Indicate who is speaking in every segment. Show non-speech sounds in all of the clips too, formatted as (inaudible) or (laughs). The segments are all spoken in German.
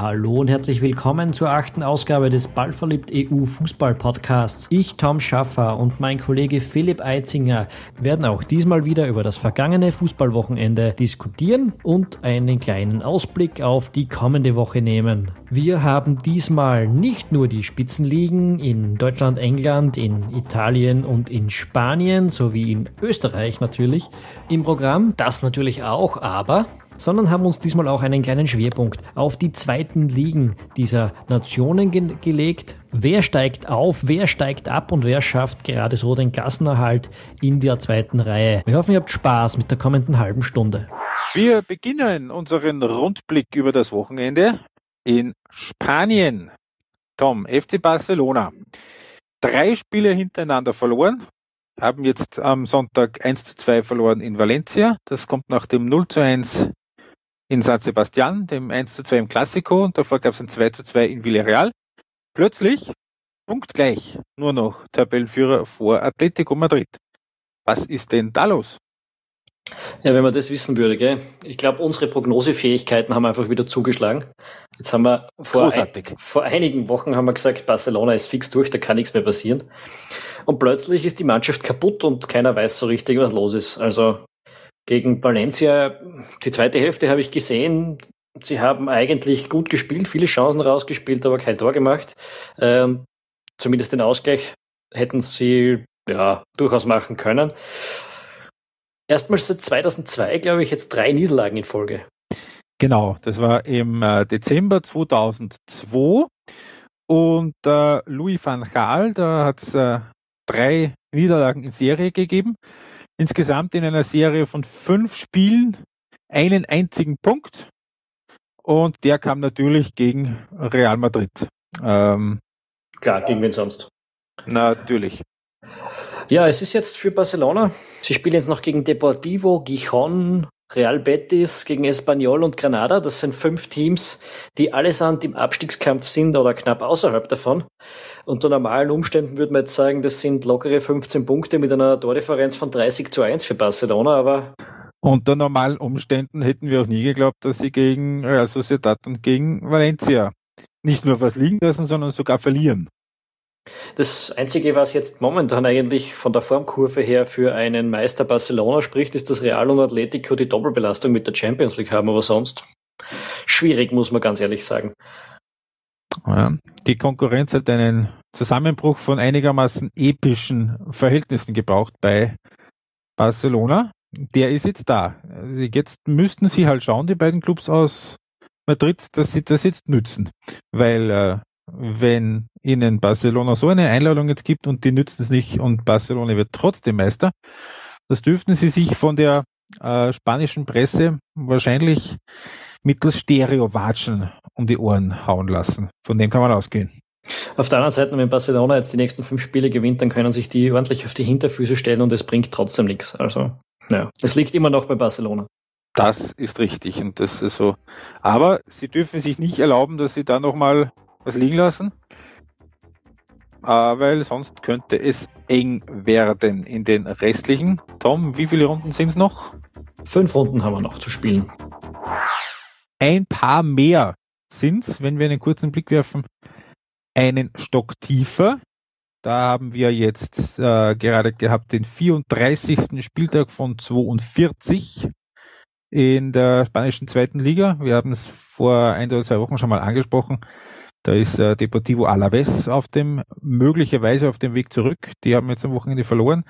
Speaker 1: Hallo und herzlich willkommen zur achten Ausgabe des Ballverliebt EU Fußball Podcasts. Ich, Tom Schaffer und mein Kollege Philipp Eitzinger werden auch diesmal wieder über das vergangene Fußballwochenende diskutieren und einen kleinen Ausblick auf die kommende Woche nehmen. Wir haben diesmal nicht nur die Spitzenligen in Deutschland, England, in Italien und in Spanien sowie in Österreich natürlich im Programm, das natürlich auch, aber sondern haben uns diesmal auch einen kleinen Schwerpunkt auf die zweiten Ligen dieser Nationen ge gelegt. Wer steigt auf, wer steigt ab und wer schafft gerade so den Klassenerhalt in der zweiten Reihe? Wir hoffen, ihr habt Spaß mit der kommenden halben Stunde.
Speaker 2: Wir beginnen unseren Rundblick über das Wochenende in Spanien. Tom, FC Barcelona. Drei Spiele hintereinander verloren, haben jetzt am Sonntag 1 zu 2 verloren in Valencia. Das kommt nach dem 0 zu 1 in San Sebastian, dem 1 zu 2 im Classico und davor gab es ein 2 zu 2 in Villarreal. Plötzlich punktgleich nur noch Tabellenführer vor Atletico Madrid. Was ist denn da los?
Speaker 1: Ja, wenn man das wissen würde, gell? Ich glaube, unsere Prognosefähigkeiten haben einfach wieder zugeschlagen. Jetzt haben wir vor, ein, vor einigen Wochen haben wir gesagt, Barcelona ist fix durch, da kann nichts mehr passieren. Und plötzlich ist die Mannschaft kaputt und keiner weiß so richtig, was los ist. Also gegen Valencia, die zweite Hälfte habe ich gesehen. Sie haben eigentlich gut gespielt, viele Chancen rausgespielt, aber kein Tor gemacht. Ähm, zumindest den Ausgleich hätten sie ja durchaus machen können. Erstmals seit 2002, glaube ich, jetzt drei Niederlagen in Folge.
Speaker 2: Genau, das war im äh, Dezember 2002 und äh, Louis van Gaal, da hat es äh, drei Niederlagen in Serie gegeben insgesamt in einer Serie von fünf Spielen einen einzigen Punkt. Und der kam natürlich gegen Real Madrid.
Speaker 1: Ähm, Klar, gegen wen sonst?
Speaker 2: Natürlich.
Speaker 1: Ja, es ist jetzt für Barcelona. Sie spielen jetzt noch gegen Deportivo, Gijon, Real Betis gegen Espanyol und Granada. Das sind fünf Teams, die allesamt im Abstiegskampf sind oder knapp außerhalb davon. Unter normalen Umständen würde man jetzt sagen, das sind lockere 15 Punkte mit einer Tordifferenz von 30 zu 1 für Barcelona, aber
Speaker 2: unter normalen Umständen hätten wir auch nie geglaubt, dass sie gegen Real Sociedad und gegen Valencia nicht nur was liegen lassen, sondern sogar verlieren.
Speaker 1: Das Einzige, was jetzt momentan eigentlich von der Formkurve her für einen Meister Barcelona spricht, ist, dass Real und Atletico die Doppelbelastung mit der Champions League haben, aber sonst schwierig, muss man ganz ehrlich sagen.
Speaker 2: Ja, die Konkurrenz hat einen Zusammenbruch von einigermaßen epischen Verhältnissen gebraucht bei Barcelona. Der ist jetzt da. Also jetzt müssten sie halt schauen, die beiden Clubs aus Madrid, dass sie das jetzt nützen. Weil äh, wenn ihnen Barcelona so eine Einladung jetzt gibt und die nützen es nicht und Barcelona wird trotzdem Meister, das dürften sie sich von der äh, spanischen Presse wahrscheinlich mittels Stereo-Watschen um die Ohren hauen lassen. Von dem kann man ausgehen.
Speaker 1: Auf der anderen Seite, wenn Barcelona jetzt die nächsten fünf Spiele gewinnt, dann können sich die ordentlich auf die Hinterfüße stellen und es bringt trotzdem nichts. Also, ja, es liegt immer noch bei Barcelona.
Speaker 2: Das ist richtig und das ist so. Aber sie dürfen sich nicht erlauben, dass sie da nochmal was liegen lassen, äh, weil sonst könnte es eng werden in den restlichen. Tom, wie viele Runden sind es noch?
Speaker 1: Fünf Runden haben wir noch zu spielen.
Speaker 2: Ein paar mehr sind es, wenn wir einen kurzen Blick werfen, einen Stock tiefer. Da haben wir jetzt äh, gerade gehabt den 34. Spieltag von 42 in der spanischen zweiten Liga. Wir haben es vor ein oder zwei Wochen schon mal angesprochen. Da ist äh, Deportivo Alaves auf dem, möglicherweise auf dem Weg zurück. Die haben jetzt am Wochenende verloren.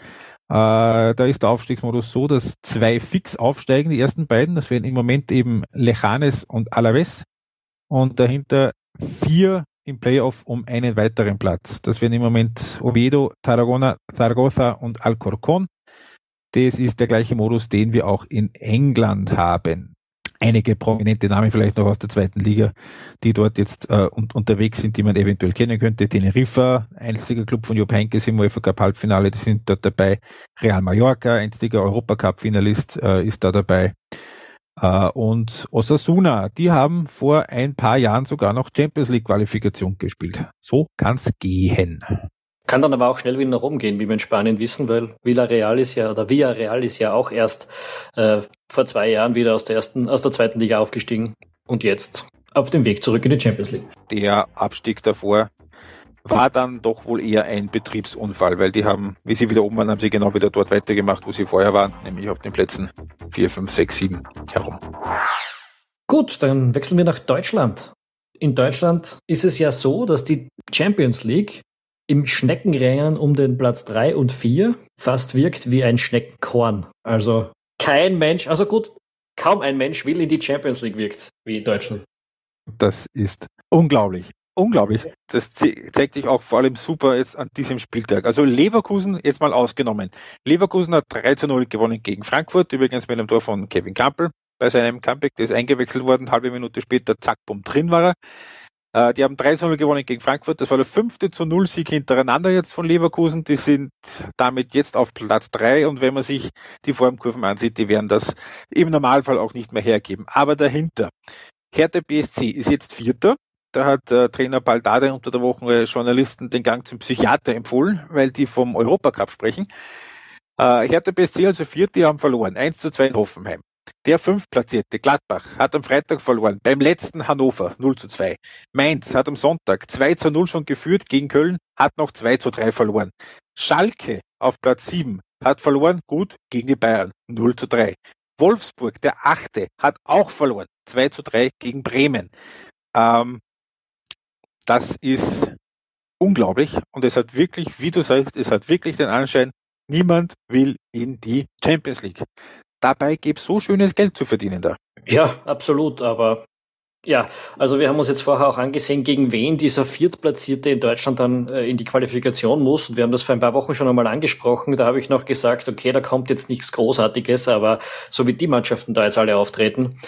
Speaker 2: Äh, da ist der Aufstiegsmodus so, dass zwei fix aufsteigen, die ersten beiden. Das wären im Moment eben Lejanes und Alaves. Und dahinter vier im Playoff um einen weiteren Platz. Das wären im Moment Oviedo, Tarragona, Zaragoza und Alcorcón. Das ist der gleiche Modus, den wir auch in England haben einige prominente Namen vielleicht noch aus der zweiten Liga, die dort jetzt äh, un unterwegs sind, die man eventuell kennen könnte. Teneriffa, einziger Club von Jupp Heynckes im UEFA Cup Halbfinale, die sind dort dabei. Real Mallorca, einziger Europacup Finalist, äh, ist da dabei. Äh, und Osasuna, die haben vor ein paar Jahren sogar noch Champions League Qualifikation gespielt. So kann's gehen.
Speaker 1: Kann dann aber auch schnell wieder nach oben gehen, wie wir in Spanien wissen, weil Villarreal ist ja, oder Villarreal ist ja auch erst äh, vor zwei Jahren wieder aus der ersten, aus der zweiten Liga aufgestiegen und jetzt auf dem Weg zurück in die Champions League.
Speaker 2: Der Abstieg davor war dann doch wohl eher ein Betriebsunfall, weil die haben, wie sie wieder oben waren, haben sie genau wieder dort weitergemacht, wo sie vorher waren, nämlich auf den Plätzen 4, 5, 6, 7 herum.
Speaker 1: Gut, dann wechseln wir nach Deutschland. In Deutschland ist es ja so, dass die Champions League im Schneckenrennen um den Platz 3 und 4 fast wirkt wie ein Schneckenkorn. Also kein Mensch, also gut, kaum ein Mensch will in die Champions League wirkt, wie in Deutschland.
Speaker 2: Das ist unglaublich. Unglaublich. Das zeigt sich auch vor allem super jetzt an diesem Spieltag. Also Leverkusen jetzt mal ausgenommen. Leverkusen hat 3 zu 0 gewonnen gegen Frankfurt, übrigens mit einem Tor von Kevin Campbell bei seinem Comeback, der ist eingewechselt worden, halbe Minute später, zack, bumm, drin war er. Äh, die haben 3 zu 0 gewonnen gegen Frankfurt. Das war der fünfte zu 0 Sieg hintereinander jetzt von Leverkusen. Die sind damit jetzt auf Platz 3 und wenn man sich die Formkurven ansieht, die werden das im Normalfall auch nicht mehr hergeben. Aber dahinter, Hertha BSC ist jetzt Vierter da hat äh, Trainer Baldade unter der Woche Journalisten den Gang zum Psychiater empfohlen, weil die vom Europacup sprechen. Äh, Hertha BSC also viert, die haben verloren. 1 zu 2 in Hoffenheim. Der fünftplatzierte Gladbach hat am Freitag verloren, beim letzten Hannover 0 zu 2. Mainz hat am Sonntag 2 zu 0 schon geführt gegen Köln, hat noch 2 zu 3 verloren. Schalke auf Platz 7 hat verloren, gut, gegen die Bayern 0 zu 3. Wolfsburg, der achte, hat auch verloren, 2 zu 3 gegen Bremen. Ähm, das ist unglaublich und es hat wirklich, wie du sagst, es hat wirklich den Anschein, niemand will in die Champions League. Dabei gibt es so schönes Geld zu verdienen da.
Speaker 1: Ja, absolut, aber ja, also wir haben uns jetzt vorher auch angesehen, gegen wen dieser Viertplatzierte in Deutschland dann äh, in die Qualifikation muss. Und wir haben das vor ein paar Wochen schon einmal angesprochen. Da habe ich noch gesagt, okay, da kommt jetzt nichts Großartiges, aber so wie die Mannschaften da jetzt alle auftreten,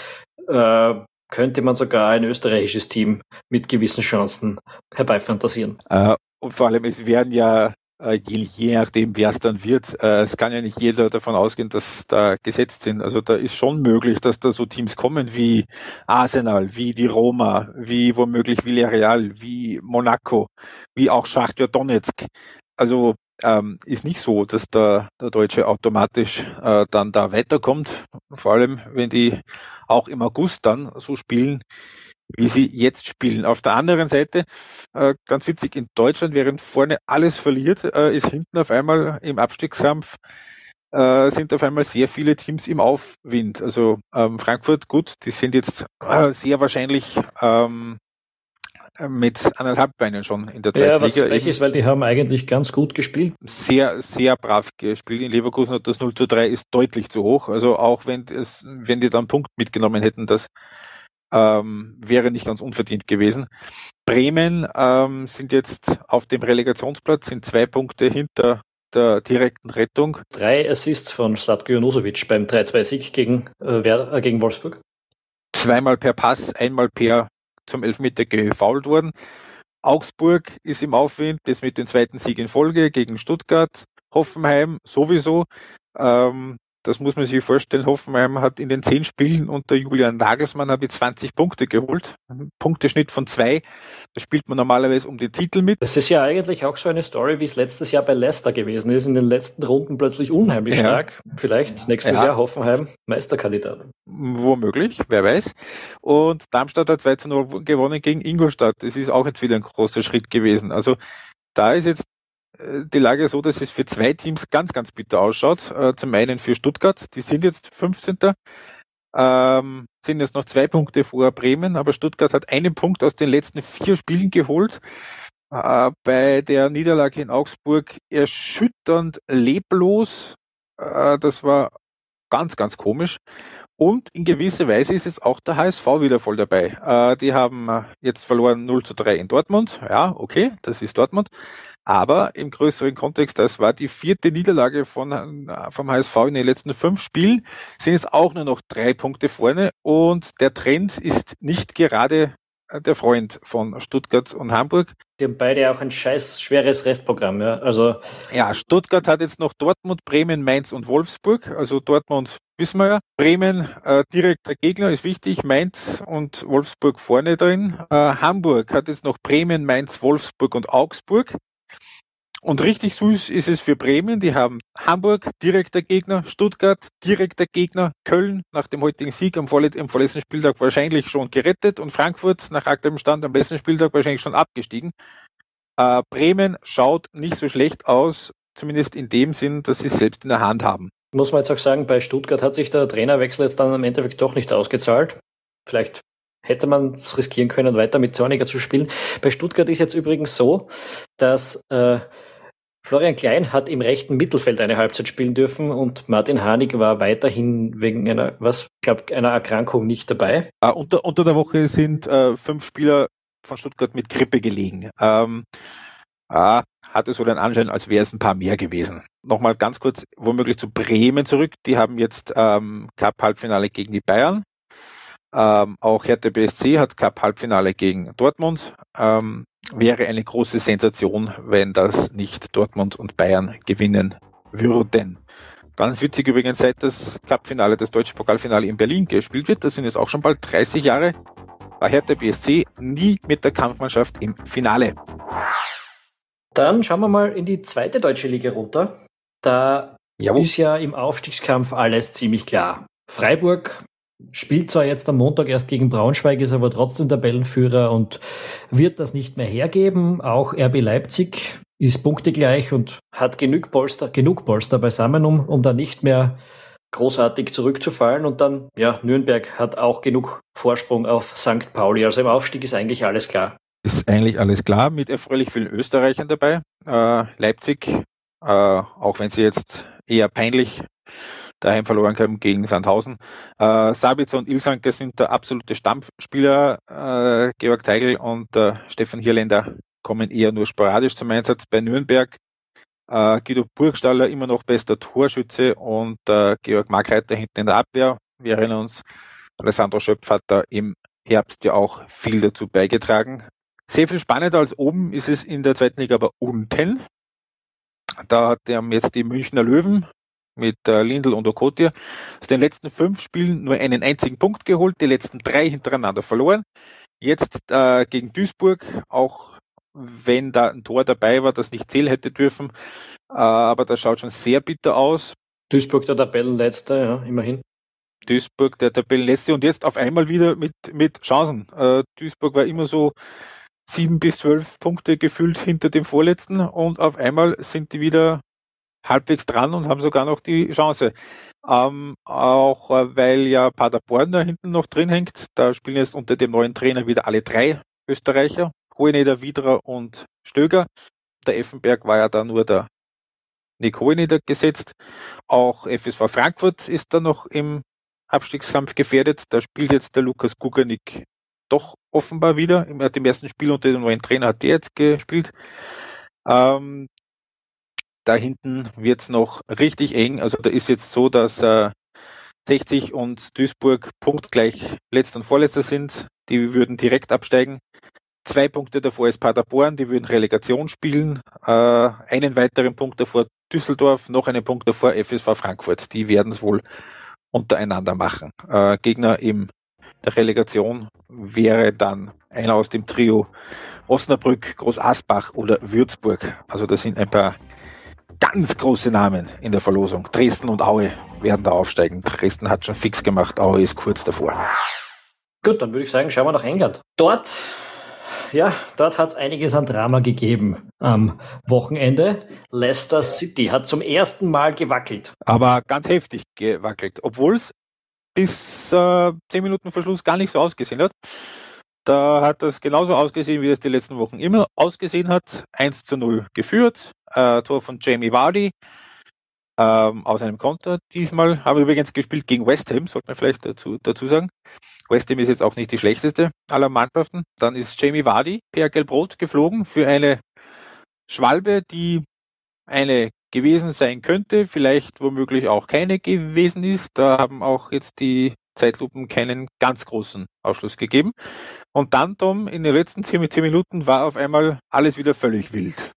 Speaker 1: äh, könnte man sogar ein österreichisches Team mit gewissen Chancen herbeifantasieren.
Speaker 2: Äh, und vor allem, es werden ja je, je nachdem, wer es dann wird, äh, es kann ja nicht jeder davon ausgehen, dass da gesetzt sind. Also da ist schon möglich, dass da so Teams kommen wie Arsenal, wie die Roma, wie womöglich Villarreal, wie Monaco, wie auch Schachtja Donetsk. Also ähm, ist nicht so, dass der, der Deutsche automatisch äh, dann da weiterkommt. Vor allem, wenn die auch im August dann so spielen, wie sie jetzt spielen. Auf der anderen Seite, äh, ganz witzig, in Deutschland, während vorne alles verliert, äh, ist hinten auf einmal im Abstiegskampf äh, sind auf einmal sehr viele Teams im Aufwind. Also ähm, Frankfurt, gut, die sind jetzt äh, sehr wahrscheinlich ähm, mit anderthalb Beinen schon in der
Speaker 1: zweiten ja, was Liga. ist, weil die haben eigentlich ganz gut gespielt.
Speaker 2: Sehr, sehr brav gespielt. In Leverkusen hat das 0 zu 3 ist deutlich zu hoch. Also auch wenn es, wenn die dann Punkt mitgenommen hätten, das ähm, wäre nicht ganz unverdient gewesen. Bremen ähm, sind jetzt auf dem Relegationsplatz, sind zwei Punkte hinter der direkten Rettung.
Speaker 1: Drei Assists von Slatko Jonosovic beim 3-2-Sieg gegen, äh, äh, gegen Wolfsburg.
Speaker 2: Zweimal per Pass, einmal per zum Elfmeter gefault worden. Augsburg ist im Aufwind, das mit dem zweiten Sieg in Folge gegen Stuttgart. Hoffenheim sowieso. Ähm, das muss man sich vorstellen. Hoffenheim hat in den zehn Spielen unter Julian Nagelsmann habe 20 Punkte geholt. Punkteschnitt von zwei. Da spielt man normalerweise um den Titel mit.
Speaker 1: Das ist ja eigentlich auch so eine Story, wie es letztes Jahr bei Leicester gewesen ist. In den letzten Runden plötzlich unheimlich ja. stark. Vielleicht nächstes ja. Jahr Hoffenheim Meisterkandidat.
Speaker 2: Womöglich, wer weiß. Und Darmstadt hat 2 zu 0 gewonnen gegen Ingolstadt. Das ist auch jetzt wieder ein großer Schritt gewesen. Also da ist jetzt die Lage so, dass es für zwei Teams ganz, ganz bitter ausschaut. Äh, zum einen für Stuttgart, die sind jetzt 15. Ähm, sind jetzt noch zwei Punkte vor Bremen, aber Stuttgart hat einen Punkt aus den letzten vier Spielen geholt. Äh, bei der Niederlage in Augsburg erschütternd leblos. Äh, das war ganz, ganz komisch. Und in gewisser Weise ist jetzt auch der HSV wieder voll dabei. Äh, die haben äh, jetzt verloren 0 zu 3 in Dortmund. Ja, okay, das ist Dortmund. Aber im größeren Kontext, das war die vierte Niederlage von, vom HSV in den letzten fünf Spielen, sind es auch nur noch drei Punkte vorne und der Trend ist nicht gerade der Freund von Stuttgart und Hamburg.
Speaker 1: Die haben beide auch ein scheiß schweres Restprogramm, ja. Also
Speaker 2: ja, Stuttgart hat jetzt noch Dortmund, Bremen, Mainz und Wolfsburg. Also Dortmund wissen wir ja. Bremen äh, direkter Gegner ist wichtig, Mainz und Wolfsburg vorne drin. Äh, Hamburg hat jetzt noch Bremen, Mainz, Wolfsburg und Augsburg. Und richtig süß ist es für Bremen. Die haben Hamburg, direkter Gegner, Stuttgart, direkter Gegner, Köln nach dem heutigen Sieg am, vorlet am vorletzten Spieltag wahrscheinlich schon gerettet und Frankfurt nach aktuellem Stand am letzten Spieltag wahrscheinlich schon abgestiegen. Äh, Bremen schaut nicht so schlecht aus, zumindest in dem Sinn, dass sie es selbst in der Hand haben.
Speaker 1: Muss man jetzt auch sagen, bei Stuttgart hat sich der Trainerwechsel jetzt dann im Endeffekt doch nicht ausgezahlt. Vielleicht hätte man es riskieren können, weiter mit Zorniger zu spielen. Bei Stuttgart ist jetzt übrigens so, dass äh, Florian Klein hat im rechten Mittelfeld eine Halbzeit spielen dürfen und Martin Hanig war weiterhin wegen einer, was, glaube einer Erkrankung nicht dabei.
Speaker 2: Uh, unter, unter der Woche sind uh, fünf Spieler von Stuttgart mit Grippe gelegen. Ähm, uh, hatte so den Anschein, als wäre es ein paar mehr gewesen. Nochmal ganz kurz womöglich zu Bremen zurück. Die haben jetzt ähm, Cup-Halbfinale gegen die Bayern. Ähm, auch Hertha BSC hat Cup-Halbfinale gegen Dortmund. Ähm, wäre eine große Sensation, wenn das nicht Dortmund und Bayern gewinnen würden. Ganz witzig übrigens, seit das Cup-Finale, das deutsche Pokalfinale in Berlin gespielt wird, das sind jetzt auch schon bald 30 Jahre, war Hertha BSC nie mit der Kampfmannschaft im Finale.
Speaker 1: Dann schauen wir mal in die zweite deutsche Liga runter. Da Jawohl. ist ja im Aufstiegskampf alles ziemlich klar. Freiburg spielt zwar jetzt am Montag erst gegen Braunschweig, ist aber trotzdem Tabellenführer und wird das nicht mehr hergeben. Auch RB Leipzig ist punktegleich und hat genug Polster, genug Polster beisammen, um, um da nicht mehr großartig zurückzufallen. Und dann, ja, Nürnberg hat auch genug Vorsprung auf St. Pauli. Also im Aufstieg ist eigentlich alles klar.
Speaker 2: Ist eigentlich alles klar, mit erfreulich vielen Österreichern dabei. Äh, Leipzig, äh, auch wenn sie jetzt eher peinlich daheim verloren haben gegen Sandhausen. Äh, Sabitzer und Ilsanke sind der absolute Stammspieler. Äh, Georg Teigl und äh, Stefan Hierländer kommen eher nur sporadisch zum Einsatz. Bei Nürnberg äh, Guido Burgstaller immer noch bester Torschütze und äh, Georg Markreiter hinten in der Abwehr. Wir erinnern uns, Alessandro Schöpf hat da im Herbst ja auch viel dazu beigetragen. Sehr viel spannender als oben ist es in der zweiten Liga aber unten. Da hat er jetzt die Münchner Löwen mit äh, Lindl und Okotia aus den letzten fünf Spielen nur einen einzigen Punkt geholt, die letzten drei hintereinander verloren. Jetzt äh, gegen Duisburg, auch wenn da ein Tor dabei war, das nicht zählen hätte dürfen, äh, aber das schaut schon sehr bitter aus.
Speaker 1: Duisburg der Tabellenletzte, ja, immerhin.
Speaker 2: Duisburg der Tabellenletzte und jetzt auf einmal wieder mit, mit Chancen. Äh, Duisburg war immer so sieben bis zwölf Punkte gefühlt hinter dem Vorletzten und auf einmal sind die wieder halbwegs dran und haben sogar noch die Chance. Ähm, auch äh, weil ja Paderborn da hinten noch drin hängt. Da spielen jetzt unter dem neuen Trainer wieder alle drei Österreicher. Hoheneder, Widra und Stöger. Der Effenberg war ja da nur der Nick Hoheneder gesetzt. Auch FSV Frankfurt ist da noch im Abstiegskampf gefährdet. Da spielt jetzt der Lukas Guganik doch offenbar wieder. Er im ersten Spiel unter dem neuen Trainer hat der jetzt gespielt. Ähm, da hinten wird's noch richtig eng. Also da ist jetzt so, dass äh, 60 und Duisburg punktgleich letzter und vorletzter sind. Die würden direkt absteigen. Zwei Punkte davor ist Paderborn, die würden Relegation spielen. Äh, einen weiteren Punkt davor Düsseldorf, noch einen Punkt davor FSV Frankfurt. Die werden es wohl untereinander machen. Äh, Gegner im Relegation wäre dann einer aus dem Trio Osnabrück, Groß Asbach oder Würzburg. Also das sind ein paar ganz große Namen in der Verlosung. Dresden und Aue werden da aufsteigen. Dresden hat schon fix gemacht, Aue ist kurz davor.
Speaker 1: Gut, dann würde ich sagen, schauen wir nach England. Dort, ja, dort hat es einiges an Drama gegeben am Wochenende. Leicester City hat zum ersten Mal gewackelt.
Speaker 2: Aber ganz heftig gewackelt, obwohl es bis äh, 10 Minuten vor Schluss gar nicht so ausgesehen hat. Da hat das genauso ausgesehen, wie es die letzten Wochen immer ausgesehen hat. 1 zu 0 geführt. Äh, Tor von Jamie Vardy ähm, aus einem Konter. Diesmal haben übrigens gespielt gegen West Ham, sollte man vielleicht dazu, dazu sagen. West Ham ist jetzt auch nicht die schlechteste aller Mannschaften. Dann ist Jamie Vardy per Gelbrot geflogen für eine Schwalbe, die eine gewesen sein könnte, vielleicht womöglich auch keine gewesen ist. Da haben auch jetzt die Zeitlupen keinen ganz großen Ausschluss gegeben. Und dann, Tom, in den letzten zehn, zehn Minuten war auf einmal alles wieder völlig wild.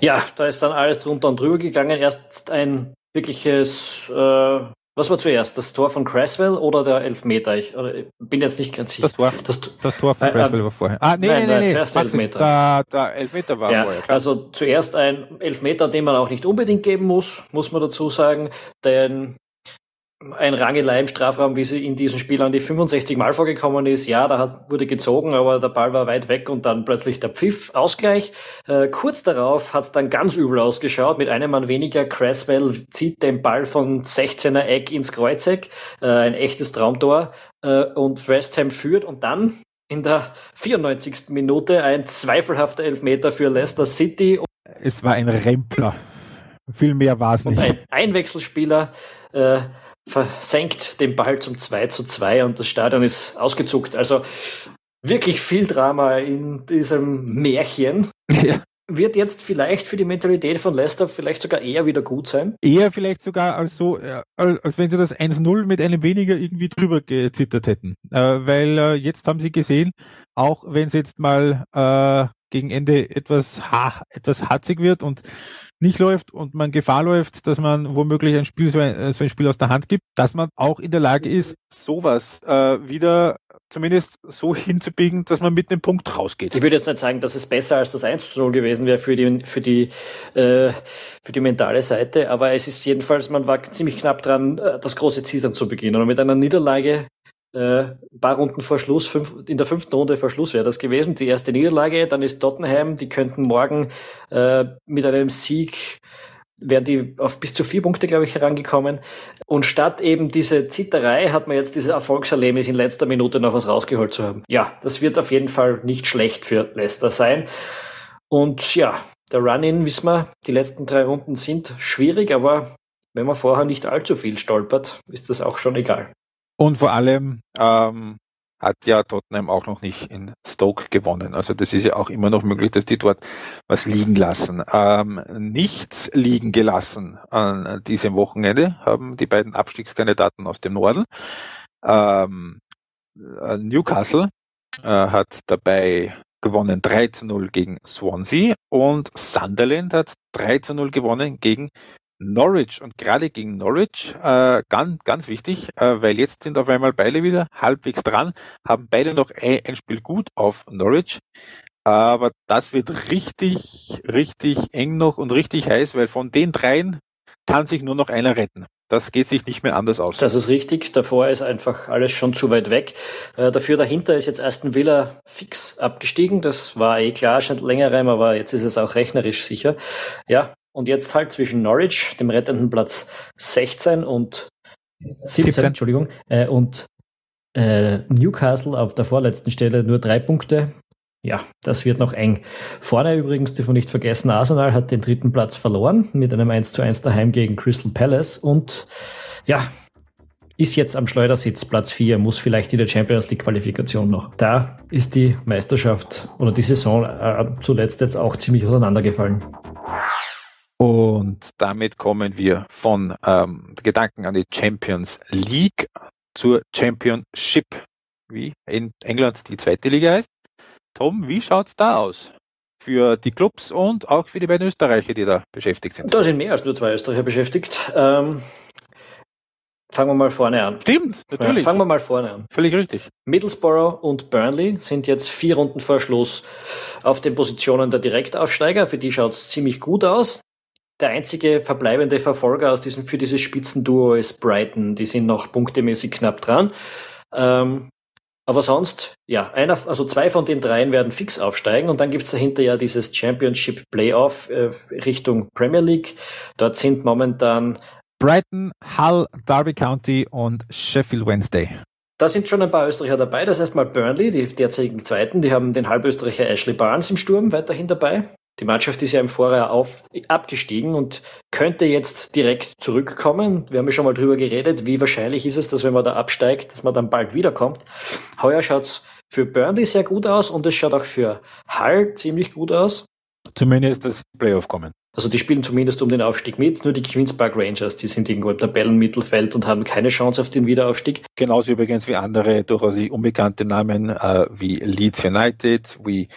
Speaker 1: Ja, da ist dann alles drunter und drüber gegangen. Erst ein wirkliches äh, Was war zuerst? Das Tor von Cresswell oder der Elfmeter? Ich bin jetzt nicht ganz sicher.
Speaker 2: Das Tor, das, das Tor von äh, Cresswell war vorher. Ah, nee, nein, nee, nee, nee.
Speaker 1: Zuerst
Speaker 2: der
Speaker 1: Elfmeter.
Speaker 2: Der, der Elfmeter war
Speaker 1: ja,
Speaker 2: vorher.
Speaker 1: Klar. Also zuerst ein Elfmeter, den man auch nicht unbedingt geben muss, muss man dazu sagen. Denn ein Rangelei im Strafraum, wie sie in diesem Spiel an die 65 Mal vorgekommen ist. Ja, da hat, wurde gezogen, aber der Ball war weit weg und dann plötzlich der Pfiff, Ausgleich. Äh, kurz darauf hat es dann ganz übel ausgeschaut. Mit einem Mann weniger, Cresswell zieht den Ball von 16er Eck ins Kreuzeck. Äh, ein echtes Traumtor. Äh, und West Ham führt und dann in der 94. Minute ein zweifelhafter Elfmeter für Leicester City.
Speaker 2: Es war ein Rempler. Viel mehr war es nicht.
Speaker 1: Ein Einwechselspieler äh, versenkt den Ball zum 2 zu 2 und das Stadion ist ausgezuckt. Also wirklich viel Drama in diesem Märchen. (laughs) Ja. Wird jetzt vielleicht für die Mentalität von Leicester vielleicht sogar eher wieder gut sein?
Speaker 2: Eher vielleicht sogar als so, äh, als wenn sie das 1-0 mit einem weniger irgendwie drüber gezittert hätten. Äh, weil äh, jetzt haben sie gesehen, auch wenn es jetzt mal äh, gegen Ende etwas, ha etwas hatzig wird und nicht läuft und man Gefahr läuft, dass man womöglich ein Spiel, so ein, äh, so ein Spiel aus der Hand gibt, dass man auch in der Lage ist, sowas äh, wieder zumindest so (laughs) hinzubiegen, dass man mit einem Punkt rausgeht.
Speaker 1: Ich würde jetzt nicht sagen, dass es besser als das 1 zu 0 gewesen wäre für die, für die, äh, für die mentale Seite, aber es ist jedenfalls, man war ziemlich knapp dran, äh, das große Ziel dann zu beginnen. Und mit einer Niederlage äh, ein paar Runden vor Schluss, fünf, in der fünften Runde vor Schluss wäre das gewesen. Die erste Niederlage, dann ist Tottenham, die könnten morgen äh, mit einem Sieg wären die auf bis zu vier Punkte, glaube ich, herangekommen. Und statt eben diese Zitterei hat man jetzt dieses Erfolgserlebnis in letzter Minute noch was rausgeholt zu haben. Ja, das wird auf jeden Fall nicht schlecht für Leicester sein. Und ja, der Run-In, wissen wir, die letzten drei Runden sind schwierig, aber wenn man vorher nicht allzu viel stolpert, ist das auch schon egal.
Speaker 2: Und vor allem ähm, hat ja Tottenham auch noch nicht in Stoke gewonnen. Also das ist ja auch immer noch möglich, dass die dort was liegen lassen. Ähm, nichts liegen gelassen an diesem Wochenende haben die beiden Abstiegskandidaten aus dem Norden. Ähm, äh, Newcastle äh, hat dabei gewonnen 3 zu 0 gegen Swansea und Sunderland hat 3 zu 0 gewonnen gegen Norwich und gerade gegen Norwich äh, ganz, ganz wichtig, äh, weil jetzt sind auf einmal beide wieder halbwegs dran, haben beide noch ein, Spiel gut auf Norwich. Aber das wird richtig, richtig eng noch und richtig heiß, weil von den dreien kann sich nur noch einer retten. Das geht sich nicht mehr anders aus.
Speaker 1: Das ist richtig. Davor ist einfach alles schon zu weit weg. Äh, dafür dahinter ist jetzt Aston Villa fix abgestiegen. Das war eh klar schon längerem, aber jetzt ist es auch rechnerisch sicher. Ja, und jetzt halt zwischen Norwich, dem rettenden Platz 16 und 17, 17. Entschuldigung, äh, und äh, Newcastle auf der vorletzten Stelle nur drei Punkte. Ja, das wird noch eng. Vorne übrigens, dürfen wir nicht vergessen, Arsenal hat den dritten Platz verloren mit einem 1 zu 1 daheim gegen Crystal Palace und ja, ist jetzt am Schleudersitz Platz 4, muss vielleicht in der Champions League Qualifikation noch. Da ist die Meisterschaft oder die Saison äh, zuletzt jetzt auch ziemlich auseinandergefallen.
Speaker 2: Und damit kommen wir von ähm, Gedanken an die Champions League zur Championship, wie in England die zweite Liga heißt. Tom, wie schaut's da aus? Für die Clubs und auch für die beiden Österreicher, die da beschäftigt sind.
Speaker 1: Da sind mehr als nur zwei Österreicher beschäftigt. Ähm, fangen wir mal vorne an.
Speaker 2: Stimmt, natürlich.
Speaker 1: Ja, fangen wir mal vorne an.
Speaker 2: Völlig richtig.
Speaker 1: Middlesbrough und Burnley sind jetzt vier Runden vor Schluss auf den Positionen der Direktaufsteiger. Für die schaut's ziemlich gut aus. Der einzige verbleibende Verfolger aus diesem, für dieses Spitzenduo ist Brighton. Die sind noch punktemäßig knapp dran. Ähm, aber sonst, ja, einer, also zwei von den dreien werden fix aufsteigen und dann gibt's dahinter ja dieses Championship Playoff äh, Richtung Premier League. Dort sind momentan
Speaker 2: Brighton, Hull, Derby County und Sheffield Wednesday.
Speaker 1: Da sind schon ein paar Österreicher dabei. Das heißt mal Burnley, die derzeitigen Zweiten, die haben den Halbösterreicher Ashley Barnes im Sturm weiterhin dabei. Die Mannschaft ist ja im Vorjahr auf, abgestiegen und könnte jetzt direkt zurückkommen. Wir haben ja schon mal drüber geredet, wie wahrscheinlich ist es, dass wenn man da absteigt, dass man dann bald wiederkommt. Heuer schaut's für Burnley sehr gut aus und es schaut auch für Hull ziemlich gut aus.
Speaker 2: Zumindest das Playoff kommen.
Speaker 1: Also die spielen zumindest um den Aufstieg mit, nur die Queens Park Rangers, die sind irgendwo im Tabellenmittelfeld und haben keine Chance auf den Wiederaufstieg.
Speaker 2: Genauso übrigens wie andere durchaus unbekannte Namen äh, wie Leeds United, wie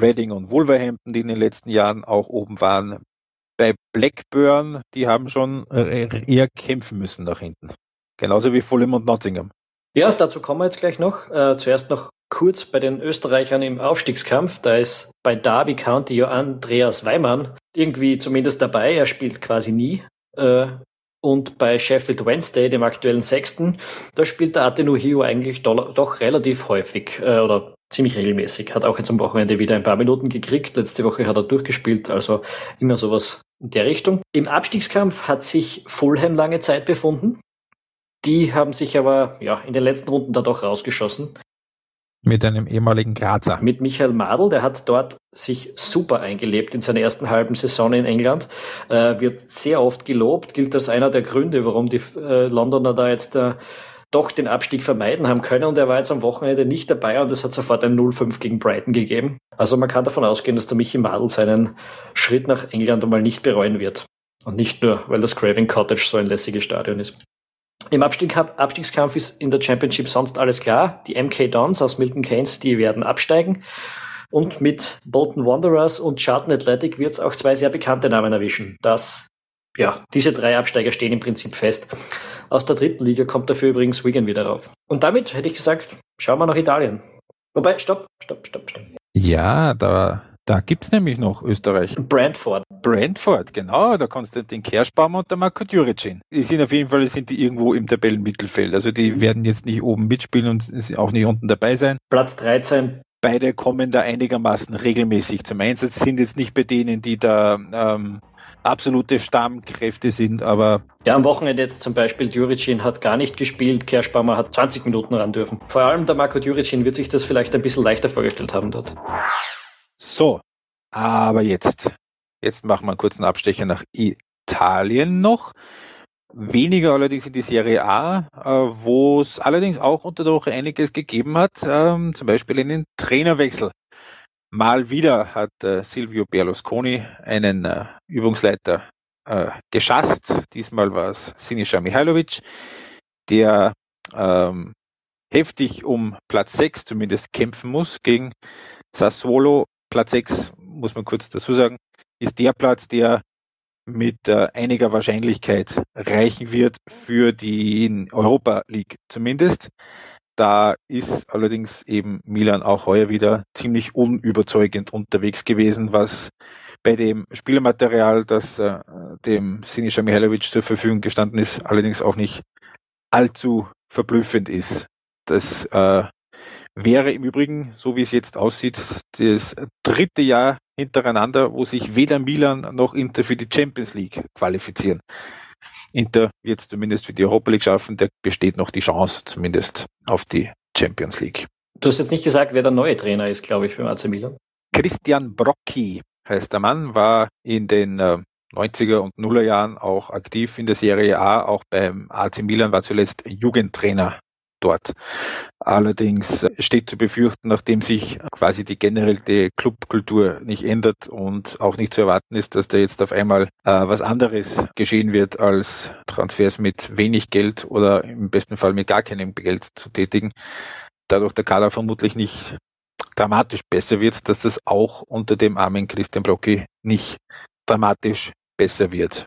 Speaker 2: Reading und Wolverhampton, die in den letzten Jahren auch oben waren. Bei Blackburn, die haben schon äh, eher kämpfen müssen nach hinten. Genauso wie Fulham und Nottingham.
Speaker 1: Ja, dazu kommen wir jetzt gleich noch. Äh, zuerst noch kurz bei den Österreichern im Aufstiegskampf. Da ist bei Derby County ja Andreas Weimann irgendwie zumindest dabei. Er spielt quasi nie. Äh, und bei Sheffield Wednesday, dem aktuellen Sechsten, da spielt der Atenuhio eigentlich do doch relativ häufig äh, oder ziemlich regelmäßig. Hat auch jetzt am Wochenende wieder ein paar Minuten gekriegt. Letzte Woche hat er durchgespielt, also immer sowas in der Richtung. Im Abstiegskampf hat sich Fulham lange Zeit befunden. Die haben sich aber ja, in den letzten Runden da doch rausgeschossen.
Speaker 2: Mit einem ehemaligen Grazer.
Speaker 1: Mit Michael Madl, der hat dort sich super eingelebt in seiner ersten halben Saison in England. Äh, wird sehr oft gelobt, gilt als einer der Gründe, warum die äh, Londoner da jetzt äh, doch den Abstieg vermeiden haben können. Und er war jetzt am Wochenende nicht dabei und es hat sofort ein 0-5 gegen Brighton gegeben. Also man kann davon ausgehen, dass der Michi Madl seinen Schritt nach England einmal nicht bereuen wird. Und nicht nur, weil das Craving Cottage so ein lässiges Stadion ist. Im Abstiegskampf ist in der Championship sonst alles klar. Die MK Dons aus Milton Keynes, die werden absteigen. Und mit Bolton Wanderers und Charlton Athletic wird es auch zwei sehr bekannte Namen erwischen. Das, ja, diese drei Absteiger stehen im Prinzip fest. Aus der dritten Liga kommt dafür übrigens Wigan wieder rauf. Und damit hätte ich gesagt, schauen wir nach Italien. Wobei, stopp, stopp, stopp, stopp.
Speaker 2: Ja, da da gibt's nämlich noch Österreich.
Speaker 1: Brentford.
Speaker 2: Brentford, genau, der Konstantin Kerschbaum und der Marco Djuricin. Die sind auf jeden Fall sind die irgendwo im Tabellenmittelfeld. Also die werden jetzt nicht oben mitspielen und auch nicht unten dabei sein.
Speaker 1: Platz 13.
Speaker 2: Beide kommen da einigermaßen regelmäßig zum Einsatz, sind jetzt nicht bei denen, die da ähm, absolute Stammkräfte sind, aber.
Speaker 1: Ja, am Wochenende jetzt zum Beispiel Djuricin hat gar nicht gespielt, Kerschbaumer hat 20 Minuten ran dürfen. Vor allem der Marco Djuricin wird sich das vielleicht ein bisschen leichter vorgestellt haben dort.
Speaker 2: So, aber jetzt, jetzt machen wir einen kurzen Abstecher nach Italien noch. Weniger allerdings in die Serie A, äh, wo es allerdings auch unter der Woche einiges gegeben hat, ähm, zum Beispiel einen Trainerwechsel. Mal wieder hat äh, Silvio Berlusconi einen äh, Übungsleiter äh, geschasst. Diesmal war es Sinisa Mihailovic, der ähm, heftig um Platz 6 zumindest kämpfen muss gegen Sassuolo Platz 6, muss man kurz dazu sagen, ist der Platz, der mit äh, einiger Wahrscheinlichkeit reichen wird für die Europa League zumindest. Da ist allerdings eben Milan auch heuer wieder ziemlich unüberzeugend unterwegs gewesen, was bei dem Spielermaterial, das äh, dem Sinisa Mihailovic zur Verfügung gestanden ist, allerdings auch nicht allzu verblüffend ist. Das äh, wäre im Übrigen, so wie es jetzt aussieht, das dritte Jahr hintereinander, wo sich weder Milan noch Inter für die Champions League qualifizieren. Inter wird es zumindest für die Europa League schaffen, da besteht noch die Chance zumindest auf die Champions League.
Speaker 1: Du hast jetzt nicht gesagt, wer der neue Trainer ist, glaube ich, für AC Milan.
Speaker 2: Christian Brocchi heißt der Mann, war in den äh, 90er und Nuller Jahren auch aktiv in der Serie A, auch beim AC Milan war zuletzt Jugendtrainer dort. Allerdings steht zu befürchten, nachdem sich quasi die generelle Clubkultur nicht ändert und auch nicht zu erwarten ist, dass da jetzt auf einmal äh, was anderes geschehen wird, als Transfers mit wenig Geld oder im besten Fall mit gar keinem Geld zu tätigen. Dadurch der Kader vermutlich nicht dramatisch besser wird, dass das auch unter dem armen Christian Blocki nicht dramatisch besser wird.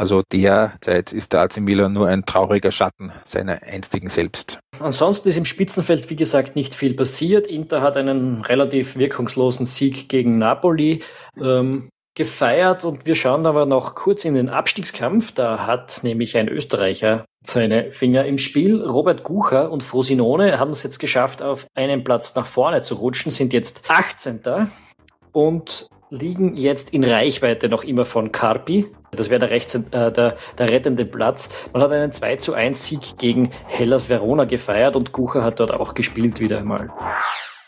Speaker 2: Also derzeit ist der AC Milan nur ein trauriger Schatten seiner einstigen selbst.
Speaker 1: Ansonsten ist im Spitzenfeld, wie gesagt, nicht viel passiert. Inter hat einen relativ wirkungslosen Sieg gegen Napoli ähm, gefeiert und wir schauen aber noch kurz in den Abstiegskampf. Da hat nämlich ein Österreicher seine Finger im Spiel. Robert Gucher und Frosinone haben es jetzt geschafft, auf einen Platz nach vorne zu rutschen, sind jetzt 18. und liegen jetzt in Reichweite noch immer von Carpi. Das wäre der, rechts, äh, der, der rettende Platz. Man hat einen 2 zu 1 Sieg gegen Hellas Verona gefeiert und Kucher hat dort auch gespielt wieder einmal.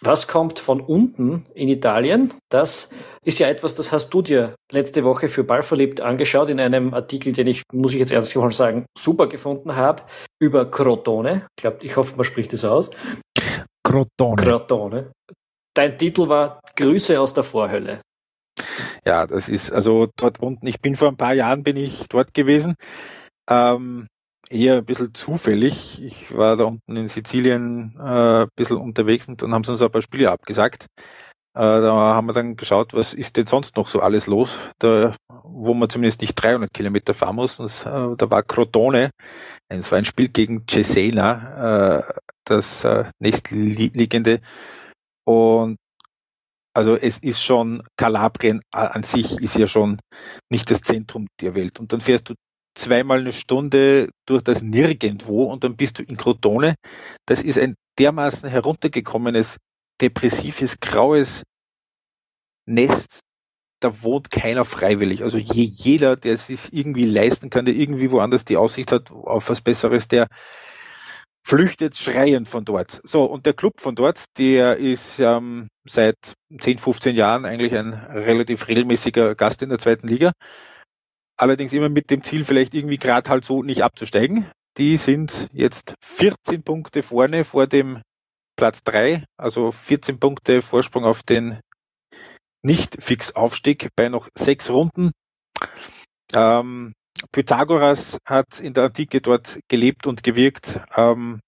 Speaker 1: Was kommt von unten in Italien? Das ist ja etwas, das hast du dir letzte Woche für Ballverliebt angeschaut in einem Artikel, den ich, muss ich jetzt ehrlich mal sagen, super gefunden habe, über Crotone. Ich glaube, ich hoffe, man spricht es aus.
Speaker 2: Crotone.
Speaker 1: Crotone. Dein Titel war Grüße aus der Vorhölle.
Speaker 2: Ja, das ist also dort unten. Ich bin vor ein paar Jahren bin ich dort gewesen. Ähm, eher ein bisschen zufällig. Ich war da unten in Sizilien äh, ein bisschen unterwegs und dann haben sie uns ein paar Spiele abgesagt. Äh, da haben wir dann geschaut, was ist denn sonst noch so alles los. Da wo man zumindest nicht 300 Kilometer fahren muss. Und, äh, da war Crotone, es war ein Spiel gegen Cesena, äh, das äh, nächstliegende. Und also es ist schon, Kalabrien an sich ist ja schon nicht das Zentrum der Welt. Und dann fährst du zweimal eine Stunde durch das Nirgendwo und dann bist du in Crotone. Das ist ein dermaßen heruntergekommenes, depressives, graues Nest. Da wohnt keiner freiwillig. Also je, jeder, der es sich irgendwie leisten kann, der irgendwie woanders die Aussicht hat auf was Besseres, der flüchtet schreiend von dort. So, und der Club von dort, der ist ähm, seit 10, 15 Jahren eigentlich ein relativ regelmäßiger Gast in der zweiten Liga. Allerdings immer mit dem Ziel, vielleicht irgendwie gerade halt so nicht abzusteigen. Die sind jetzt 14 Punkte vorne vor dem Platz 3, also 14 Punkte Vorsprung auf den Nicht-Fix-Aufstieg bei noch sechs Runden. Ähm, Pythagoras hat in der Antike dort gelebt und gewirkt. Ähm,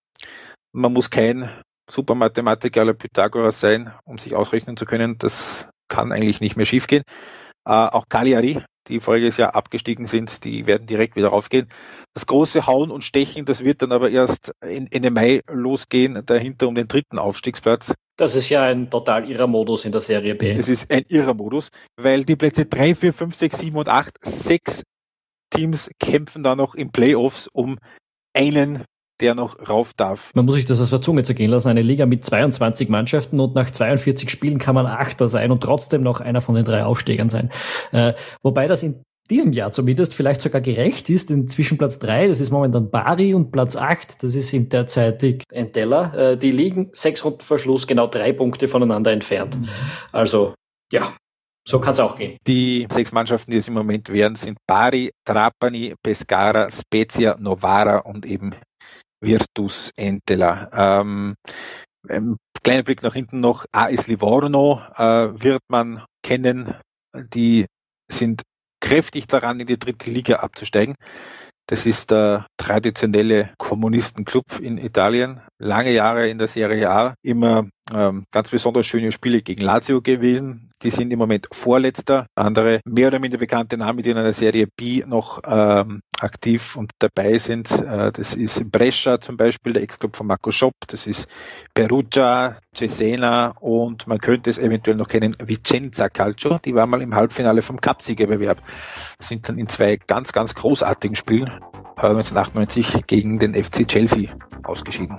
Speaker 2: man muss kein Supermathematiker aller Pythagoras sein, um sich ausrechnen zu können. Das kann eigentlich nicht mehr schiefgehen. Äh, auch Cagliari, die voriges Jahr abgestiegen sind, die werden direkt wieder raufgehen. Das große Hauen und Stechen, das wird dann aber erst in, Ende Mai losgehen, dahinter um den dritten Aufstiegsplatz.
Speaker 1: Das ist ja ein total irrer Modus in der Serie B.
Speaker 2: Es ist ein irrer Modus, weil die Plätze 3, 4, 5, 6, 7 und 8 sechs Teams kämpfen da noch im Playoffs um einen der noch rauf darf.
Speaker 1: Man muss sich das aus der Zunge zergehen lassen. Eine Liga mit 22 Mannschaften und nach 42 Spielen kann man Achter sein und trotzdem noch einer von den drei Aufstiegern sein. Äh, wobei das in diesem Jahr zumindest vielleicht sogar gerecht ist, denn zwischen Platz 3, das ist momentan Bari, und Platz 8, das ist ihm derzeitig Entella, äh, die liegen sechs Runden vor Schluss genau drei Punkte voneinander entfernt. Mhm. Also, ja, so kann es auch gehen.
Speaker 2: Die sechs Mannschaften, die es im Moment wären, sind Bari, Trapani, Pescara, Spezia, Novara und eben Virtus Entela. Ähm, ein kleiner Blick nach hinten noch. AS Livorno äh, wird man kennen. Die sind kräftig daran, in die dritte Liga abzusteigen. Das ist der traditionelle Kommunistenclub in Italien. Lange Jahre in der Serie A, immer ähm, ganz besonders schöne Spiele gegen Lazio gewesen. Die sind im Moment Vorletzter. Andere mehr oder minder bekannte Namen, die in der Serie B noch ähm, aktiv und dabei sind. Äh, das ist Brescia zum Beispiel, der Ex-Club von Marco Schopp. Das ist Perugia, Cesena und man könnte es eventuell noch kennen, Vicenza Calcio. Die war mal im Halbfinale vom Cupsiegerbewerb. Sind dann in zwei ganz, ganz großartigen Spielen äh, 1998 gegen den FC Chelsea ausgeschieden.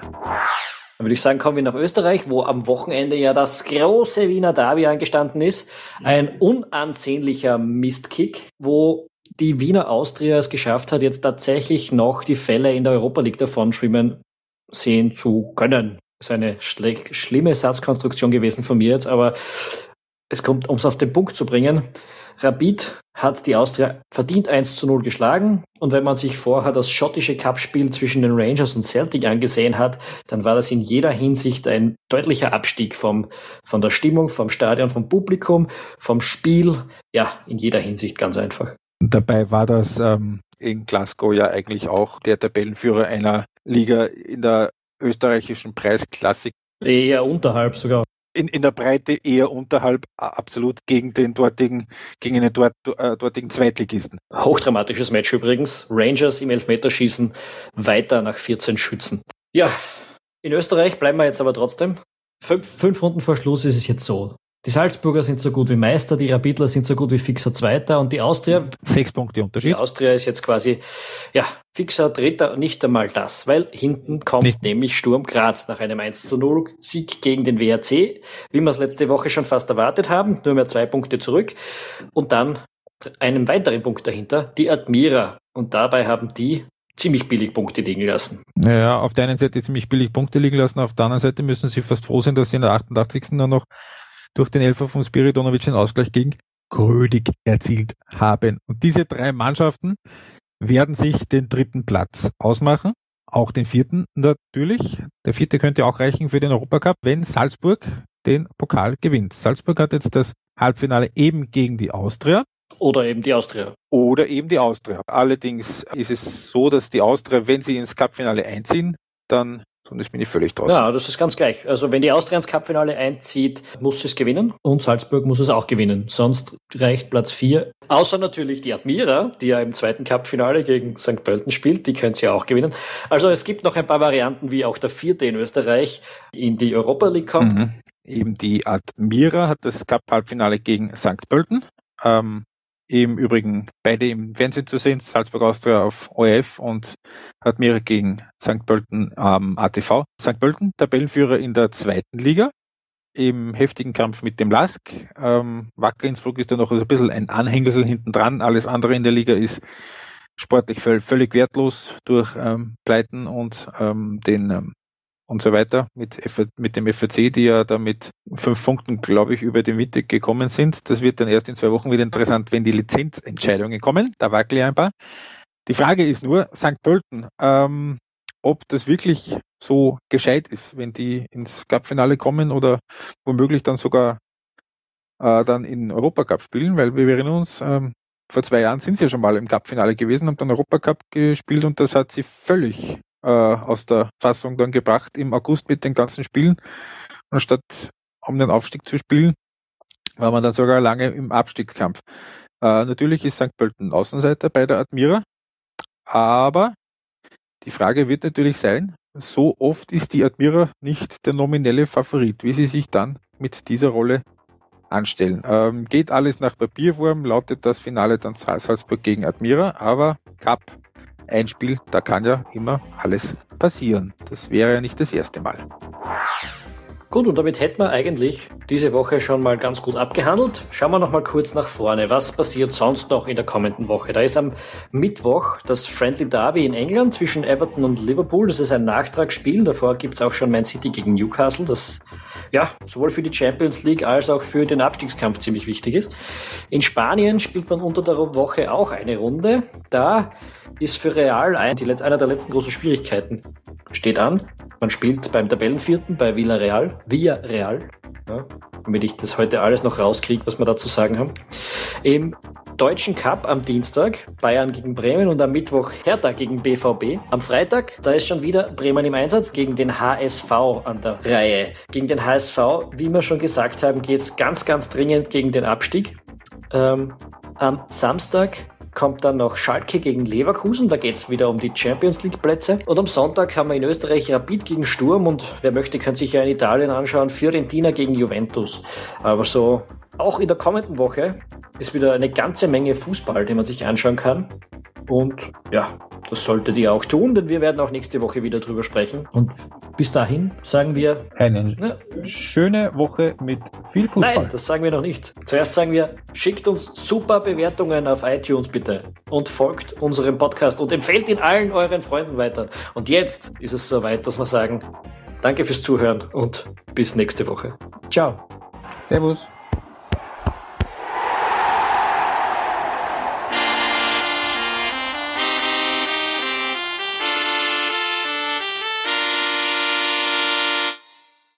Speaker 1: Dann würde ich sagen, kommen wir nach Österreich, wo am Wochenende ja das große Wiener Derby angestanden ist. Ein unansehnlicher Mistkick, wo die Wiener Austria es geschafft hat, jetzt tatsächlich noch die Fälle in der Europa League davon schwimmen sehen zu können. Das ist eine schlimme Satzkonstruktion gewesen von mir jetzt, aber es kommt, um es auf den Punkt zu bringen. Rapid hat die Austria verdient 1 zu 0 geschlagen. Und wenn man sich vorher das schottische Cupspiel zwischen den Rangers und Celtic angesehen hat, dann war das in jeder Hinsicht ein deutlicher Abstieg vom, von der Stimmung, vom Stadion, vom Publikum, vom Spiel. Ja, in jeder Hinsicht ganz einfach.
Speaker 2: Dabei war das ähm, in Glasgow ja eigentlich auch der Tabellenführer einer Liga in der österreichischen Preisklassik.
Speaker 1: Eher unterhalb sogar
Speaker 2: in, in der Breite eher unterhalb absolut gegen den dortigen, gegen den dort, äh, dortigen Zweitligisten.
Speaker 1: Hochdramatisches Match übrigens. Rangers im Elfmeterschießen weiter nach 14 Schützen. Ja, in Österreich bleiben wir jetzt aber trotzdem. Fünf, fünf Runden vor Schluss ist es jetzt so. Die Salzburger sind so gut wie Meister, die Rapidler sind so gut wie fixer Zweiter und die Austria.
Speaker 2: Sechs Punkte Unterschied.
Speaker 1: Die Austria ist jetzt quasi, ja, fixer Dritter, nicht einmal das, weil hinten kommt nicht. nämlich Sturm Graz nach einem 1 zu 0 Sieg gegen den WRC, wie wir es letzte Woche schon fast erwartet haben, nur mehr zwei Punkte zurück und dann einen weiteren Punkt dahinter, die Admira. Und dabei haben die ziemlich billig Punkte liegen lassen.
Speaker 2: Ja, auf der einen Seite ziemlich billig Punkte liegen lassen, auf der anderen Seite müssen sie fast froh sein, dass sie in der 88. nur noch durch den Elfer von Spiridonovic den Ausgleich gegen Grödig erzielt haben. Und diese drei Mannschaften werden sich den dritten Platz ausmachen. Auch den vierten natürlich. Der vierte könnte auch reichen für den Europacup, wenn Salzburg den Pokal gewinnt. Salzburg hat jetzt das Halbfinale eben gegen die Austria.
Speaker 1: Oder eben die Austria.
Speaker 2: Oder eben die Austria. Allerdings ist es so, dass die Austria, wenn sie ins Cupfinale einziehen, dann Sonst bin ich völlig draußen.
Speaker 1: Ja, das ist ganz gleich. Also wenn die Austria ins Cupfinale einzieht, muss sie es gewinnen und Salzburg muss es auch gewinnen. Sonst reicht Platz 4. Außer natürlich die Admira, die ja im zweiten Cupfinale gegen St. Pölten spielt, die können sie auch gewinnen. Also es gibt noch ein paar Varianten, wie auch der vierte in Österreich in die Europa League kommt. Mhm.
Speaker 2: Eben die Admira hat das Cup-Halbfinale gegen St. Pölten. Ähm, im Übrigen beide im Fernsehen zu sehen, Salzburg Austria auf ORF und hat mir gegen St. Pölten am ATV. St. Pölten, Tabellenführer in der zweiten Liga, im heftigen Kampf mit dem Lask. Ähm, Wacker Innsbruck ist da noch ein bisschen ein Anhängsel hinten dran. Alles andere in der Liga ist sportlich völlig wertlos durch ähm, Pleiten und ähm, den ähm, und so weiter mit, mit dem FAC, die ja da mit fünf Punkten, glaube ich, über den Winter gekommen sind. Das wird dann erst in zwei Wochen wieder interessant, wenn die Lizenzentscheidungen kommen. Da wackel ich ein paar. Die Frage ist nur, St. Pölten, ähm, ob das wirklich so gescheit ist, wenn die ins Cup-Finale kommen oder womöglich dann sogar äh, dann in Europacup spielen, weil wir erinnern uns, ähm, vor zwei Jahren sind sie ja schon mal im Cup-Finale gewesen, haben dann Europacup gespielt und das hat sie völlig äh, aus der Fassung dann gebracht im August mit den ganzen Spielen. Anstatt um den Aufstieg zu spielen, war man dann sogar lange im Abstiegskampf. Äh, natürlich ist St. Pölten Außenseiter bei der Admira, aber die Frage wird natürlich sein, so oft ist die Admira nicht der nominelle Favorit, wie sie sich dann mit dieser Rolle anstellen. Ähm, geht alles nach Papierform, lautet das Finale dann Salzburg gegen Admira, aber Cup ein Spiel, da kann ja immer alles passieren. Das wäre ja nicht das erste Mal.
Speaker 1: Gut, und damit hätten wir eigentlich diese Woche schon mal ganz gut abgehandelt. Schauen wir noch mal kurz nach vorne. Was passiert sonst noch in der kommenden Woche? Da ist am Mittwoch das Friendly Derby in England zwischen Everton und Liverpool. Das ist ein Nachtragsspiel. Davor gibt es auch schon Man City gegen Newcastle, das ja sowohl für die Champions League als auch für den Abstiegskampf ziemlich wichtig ist. In Spanien spielt man unter der Woche auch eine Runde. Da ist für Real ein, die, einer der letzten großen Schwierigkeiten. Steht an. Man spielt beim Tabellenvierten bei Villarreal. Villarreal. Ja, damit ich das heute alles noch rauskriege, was wir dazu sagen haben. Im Deutschen Cup am Dienstag Bayern gegen Bremen und am Mittwoch Hertha gegen BVB. Am Freitag, da ist schon wieder Bremen im Einsatz gegen den HSV an der Reihe. Gegen den HSV, wie wir schon gesagt haben, geht es ganz, ganz dringend gegen den Abstieg. Ähm, am Samstag kommt dann noch Schalke gegen Leverkusen, da geht es wieder um die Champions League Plätze. Und am Sonntag haben wir in Österreich Rapid gegen Sturm und wer möchte, kann sich ja in Italien anschauen, Fiorentina gegen Juventus. Aber so auch in der kommenden Woche ist wieder eine ganze Menge Fußball, den man sich anschauen kann. Und ja, das solltet ihr auch tun, denn wir werden auch nächste Woche wieder drüber sprechen. Und bis dahin sagen wir
Speaker 2: eine ne, schöne Woche mit viel Fußball.
Speaker 1: Nein, das sagen wir noch nicht. Zuerst sagen wir, schickt uns super Bewertungen auf iTunes bitte und folgt unserem Podcast und empfehlt ihn allen euren Freunden weiter. Und jetzt ist es soweit, dass wir sagen, danke fürs Zuhören und bis nächste Woche. Ciao.
Speaker 2: Servus.